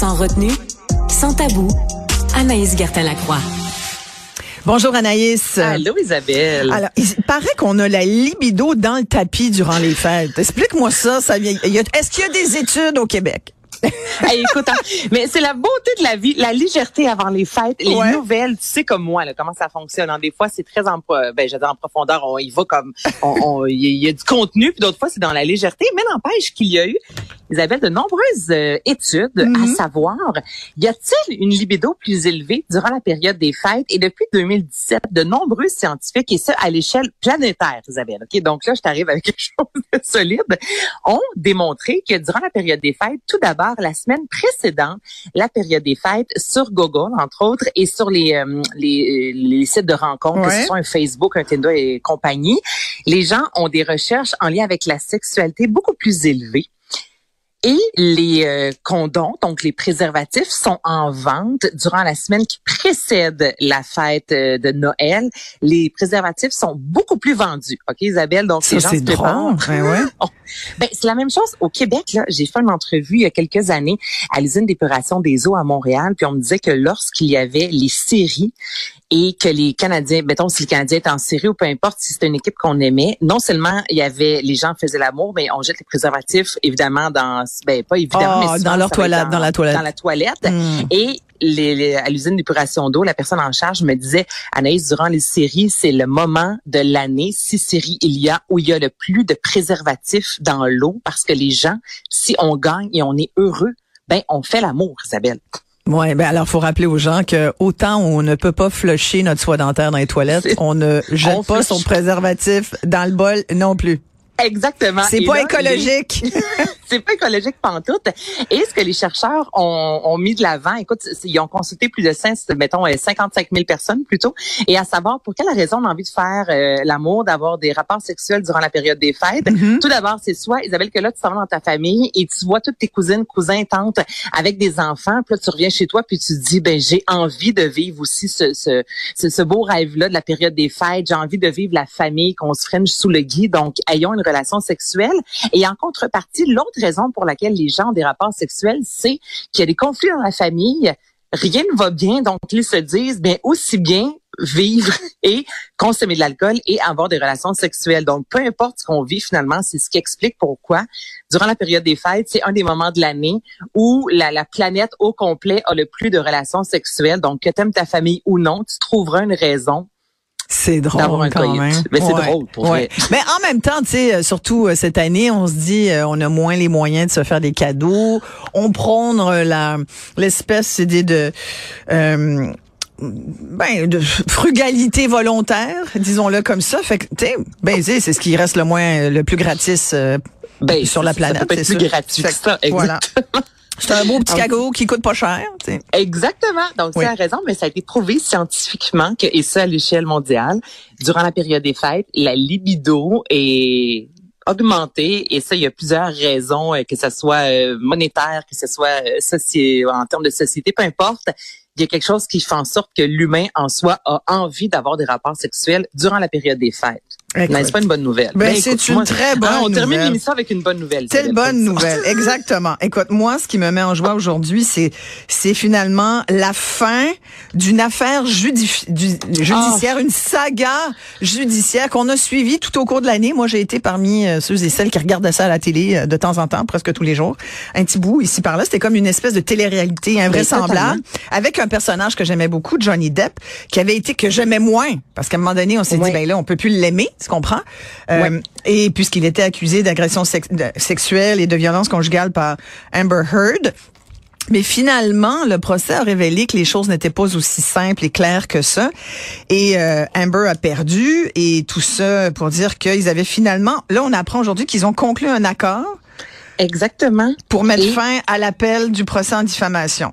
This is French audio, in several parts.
Sans retenue, sans tabou, Anaïs Gertin-Lacroix. Bonjour Anaïs. Allô Isabelle. Alors, il paraît qu'on a la libido dans le tapis durant les fêtes. Explique-moi ça. ça vient- il y a- Est-ce qu'il y a des études au Québec? Hey, écoute, hein, mais c'est la beauté de la vie, la légèreté avant les fêtes, les Ouais. nouvelles. Tu sais comme moi, là, comment ça fonctionne. hein. Des fois, c'est très en, ben, profondeur. On y va comme, on- on- il y, a- il y a du contenu, puis d'autres fois, c'est dans la légèreté. Mais n'empêche qu'il y a eu, Isabelle, de nombreuses euh, études à savoir, y a-t-il une libido plus élevée durant la période des fêtes? Et depuis 2017, de nombreux scientifiques, et ça à l'échelle planétaire, Isabelle. Ok, donc là, je t'arrive avec quelque chose de solide, ont démontré que durant la période des fêtes, tout d'abord, la semaine précédente, la période des fêtes, sur Google, entre autres, et sur les, euh, les, les sites de rencontres, que ce soit un Facebook, un Tinder et compagnie, les gens ont des recherches en lien avec la sexualité beaucoup plus élevées. Et les euh, condoms, donc les préservatifs, sont en vente durant la semaine qui précède la fête euh, de Noël. Les préservatifs sont beaucoup plus vendus. OK, Isabelle? Donc, Ça, les gens c'est se drôle. Ben ouais. Ben, c'est la même chose au Québec. Là, j'ai fait une entrevue il y a quelques années à l'usine d'épuration des eaux à Montréal, puis on me disait que lorsqu'il y avait les séries et que les Canadiens, mettons si le Canadien est en série ou peu importe si c'est une équipe qu'on aimait, non seulement il y avait les gens faisaient l'amour, mais on jette les préservatifs évidemment dans, ben pas évidemment, Ah, mais souvent, dans leur toilette, dans la toilette. dans la toilette. Et les, les- à l'usine d'épuration d'eau, la personne en charge me disait, Anaïs, durant les séries, c'est le moment de l'année, si séries il y a, où il y a le plus de préservatifs dans l'eau, parce que les gens, si on gagne et on est heureux, ben on fait l'amour, Isabelle. Ouais, ben alors faut rappeler aux gens que autant on ne peut pas flusher notre soie dentaire dans les toilettes, on ne jette On pas flush. son préservatif dans le bol non plus. Exactement. C'est pas là, écologique. les- c'est pas écologique pantoute. Et ce que les chercheurs ont, ont mis de l'avant, écoute, ils ont consulté plus de 5, mettons, euh, 55 000 personnes plutôt, et à savoir pour quelle raison on a envie de faire euh, l'amour, d'avoir des rapports sexuels durant la période des fêtes? Mhm. Tout d'abord, c'est soit, Isabelle, que là, tu t'en vas dans ta famille et tu vois toutes tes cousines, cousins, tantes avec des enfants, puis là, tu reviens chez toi, puis tu te dis, ben, j'ai envie de vivre aussi ce, ce, ce, ce beau rêve-là de la période des fêtes. J'ai envie de vivre la famille, qu'on se freine sous le gui, donc ayons une relation sexuelle. Et en contrepartie, l'autre raison pour laquelle les gens ont des rapports sexuels, c'est qu'il y a des conflits dans la famille, rien ne va bien, donc ils se disent, bien, aussi bien vivre et consommer de l'alcool et avoir des relations sexuelles. Donc, peu importe ce qu'on vit finalement, c'est ce qui explique pourquoi, durant la période des fêtes, c'est un des moments de l'année où la, la planète au complet a le plus de relations sexuelles. Donc, que t'aimes ta famille ou non, tu trouveras une raison C'est drôle quand même. Mais c'est Ouais. drôle pour Ouais. vrai. Mais en même temps, tu sais, euh, surtout euh, cette année, on se dit, euh, on a moins les moyens de se faire des cadeaux. On prône euh, la l'espèce idée de euh, ben de frugalité volontaire, disons-le comme ça. Fait que tu sais, ben c'est ce qui reste le moins le plus gratis euh, Ben, sur la planète. Ça peut être c'est plus gratuit Fait que ça. Voilà. C'est un beau petit cadeau qui coûte pas cher. tu sais. Exactement. Donc, Oui. tu as raison, mais ça a été prouvé scientifiquement que, et ça à l'échelle mondiale, durant la période des fêtes, la libido est augmentée. Et ça, il y a plusieurs raisons, euh, que ce soit euh, monétaire, que ce soit euh, soci- en termes de société, peu importe. Il y a quelque chose qui fait en sorte que l'humain en soi a envie d'avoir des rapports sexuels durant la période des fêtes. Mais c'est pas une bonne nouvelle. Ben, c'est une moi, très bonne hein, On termine nouvelle. l'émission avec une bonne nouvelle. Telle bonne nouvelle, exactement. Écoute, moi, ce qui me met en joie aujourd'hui, c'est c'est finalement la fin d'une affaire du- judiciaire, Ah. une saga judiciaire qu'on a suivie tout au cours de l'année. Moi, j'ai été parmi euh, ceux et celles qui regardaient ça à la télé euh, de temps en temps, presque tous les jours. Un petit bout ici par là, c'était comme une espèce de télé-réalité invraisemblable avec un personnage que j'aimais beaucoup, Johnny Depp, qui avait été que j'aimais moins parce qu'à un moment donné, on s'est dit ben là, on peut plus l'aimer, tu comprends? Euh, Ouais. Et puisqu'il était accusé d'agression sex- sexuelle et de violence conjugale par Amber Heard. Mais finalement, le procès a révélé que les choses n'étaient pas aussi simples et claires que ça. Et euh, Amber a perdu et tout ça pour dire qu'ils avaient finalement, là on apprend aujourd'hui qu'ils ont conclu un accord Exactement. pour mettre Et- fin à l'appel du procès en diffamation.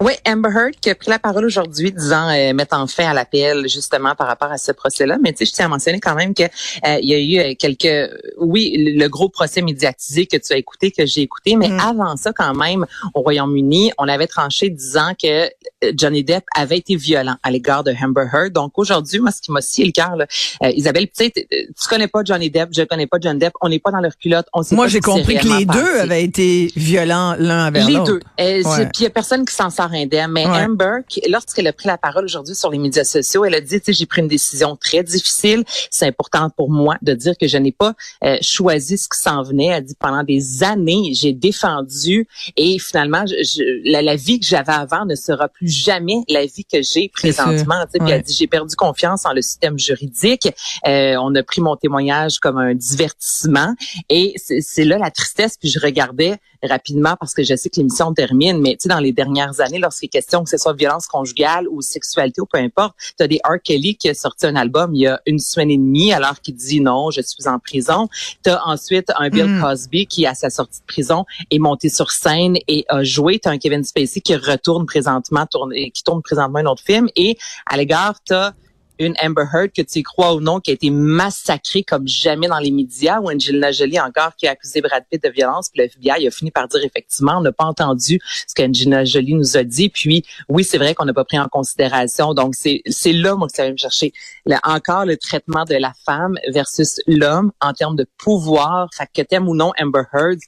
Oui, Amber Heard qui a pris la parole aujourd'hui disant euh, mettant fin à l'appel justement par rapport à ce procès-là. Mais tu sais, je tiens à mentionner quand même que euh, il y a eu euh, quelques, oui, le, gros procès médiatisé que tu as écouté, que j'ai écouté, mais mm. avant ça quand même, au Royaume-Uni, on avait tranché disant que euh, Johnny Depp avait été violent à l'égard de Amber Heard. Donc aujourd'hui, moi, ce qui m'a scié le cœur, euh, Isabelle, tu sais, tu connais pas Johnny Depp, je connais pas Johnny Depp, on n'est pas dans leur culotte, on sait Moi, j'ai compris que les deux avaient été violents l'un avec l'autre. Les deux. Puis il y a personne qui s'en sort indemne. Mais Amber, lorsqu'elle a pris la parole aujourd'hui sur les médias sociaux, elle a dit, tu sais, j'ai pris une décision très difficile. C'est important pour moi de dire que je n'ai pas euh, choisi ce qui s'en venait. Elle dit, pendant des années, j'ai défendu et finalement, je, la, la, vie que j'avais avant ne sera plus jamais la vie que j'ai présentement. Puis elle dit, j'ai perdu confiance en le système juridique. Euh, on a pris mon témoignage comme un divertissement et c'est là la tristesse. Puis je regardais rapidement parce que je sais que l'émission termine, mais tu sais, dans les dernières années, lorsqu'il est question que ce soit violence conjugale ou sexualité ou peu importe, tu as des R. Kelly qui a sorti un album il y a une semaine et demie alors qu'il dit non, je suis en prison. Tu as ensuite un Bill mm. Cosby qui, à sa sortie de prison, est monté sur scène et a joué. Tu as un Kevin Spacey qui retourne présentement, tourne, qui tourne présentement un autre film. Et à l'égard, tu as une Amber Heard, que tu y crois ou non, qui a été massacrée comme jamais dans les médias, ou Angelina Jolie encore qui a accusé Brad Pitt de violence, puis le FBI a fini par dire effectivement, on n'a pas entendu ce qu'Angelina Jolie nous a dit, puis oui, c'est vrai qu'on n'a pas pris en considération, donc c'est c'est là, moi, que ça va me chercher. Là, encore le traitement de la femme versus l'homme en termes de pouvoir, fait que t'aimes ou non Amber Heard,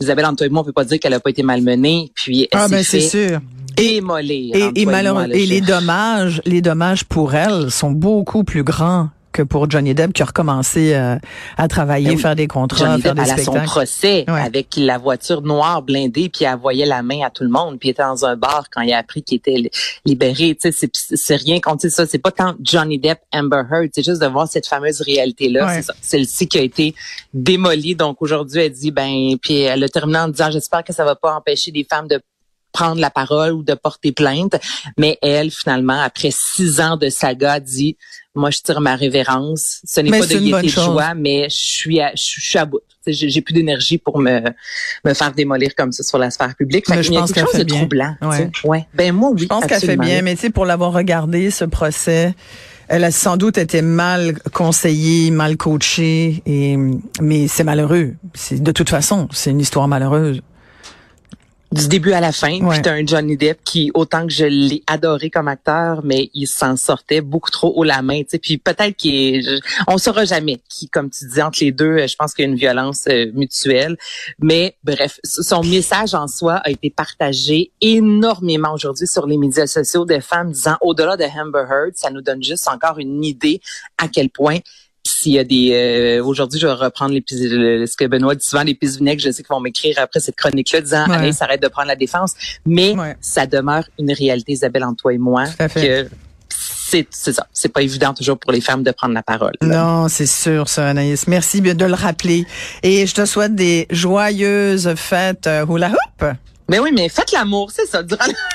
Isabelle, moi, on peut pas dire qu'elle a pas été malmenée, puis ah, ben, c'est sûr et, et, malheureusement, et les dommages, les dommages pour elle sont beaucoup plus grands que pour Johnny Depp qui a recommencé euh, à travailler, ben faire des contrats, Johnny faire Depp, des elle spectacles. A son procès avec la voiture noire blindée, puis elle voyait la main à tout le monde, puis était dans un bar quand il a appris qu'il était libéré. Tu sais, c'est rien contre ça. C'est pas tant Johnny Depp, Amber Heard, c'est juste de voir cette fameuse réalité là. C'est celle-ci qui a été démolie. Donc aujourd'hui, elle dit ben, puis elle a terminé en disant j'espère que ça va pas empêcher des femmes de prendre la parole ou de porter plainte. Mais elle, finalement, après six ans de saga, dit, moi, je tire ma révérence. Ce n'est pas de gaieté de joie, mais je suis à, je suis à bout. J'ai plus d'énergie pour me, me faire démolir comme ça sur la sphère publique. Fait je pense quelque chose de bien. troublant. Ouais. ouais. Ben moi, oui. Je pense qu'elle fait bien, mais tu sais, pour l'avoir regardé, ce procès, elle a sans doute été mal conseillée, mal coachée, et, mais c'est malheureux. De toute façon, c'est une histoire malheureuse du début à la fin. Ouais. Puis un Johnny Depp qui, autant que je l'ai adoré comme acteur, mais il s'en sortait beaucoup trop haut la main. sais Puis peut-être qu'il on saura jamais qui, comme tu dis, entre les deux, je pense qu'il y a une violence euh, mutuelle. Mais bref, son message en soi a été partagé énormément aujourd'hui sur les médias sociaux des femmes disant au-delà de Amber Heard, ça nous donne juste encore une idée à quel point s'il y a des euh, aujourd'hui je vais reprendre l'épisode ce que Benoît dit souvent les vinaigre je sais qu'ils vont m'écrire après cette chronique là disant allez s'arrête de prendre la défense mais ça demeure une réalité Isabelle entre toi et moi que c'est ça. C'est pas évident toujours pour les femmes de prendre la parole. Non, c'est sûr, ça, Anaïs. Merci de le rappeler. Et je te souhaite des joyeuses fêtes euh, hula hoop. Mais oui, mais faites l'amour, c'est ça.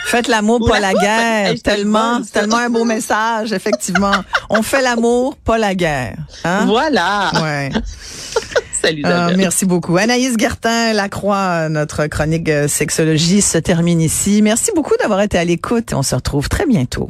Faites l'amour, pas la guerre. tellement, tellement un beau message, effectivement. On fait l'amour, pas la guerre. Hein? Voilà. Ouais. Salut, euh, Merci beaucoup. Anaïs Gertin, Lacroix, notre chronique euh, sexologie se termine ici. Merci beaucoup d'avoir été à l'écoute. On se retrouve très bientôt.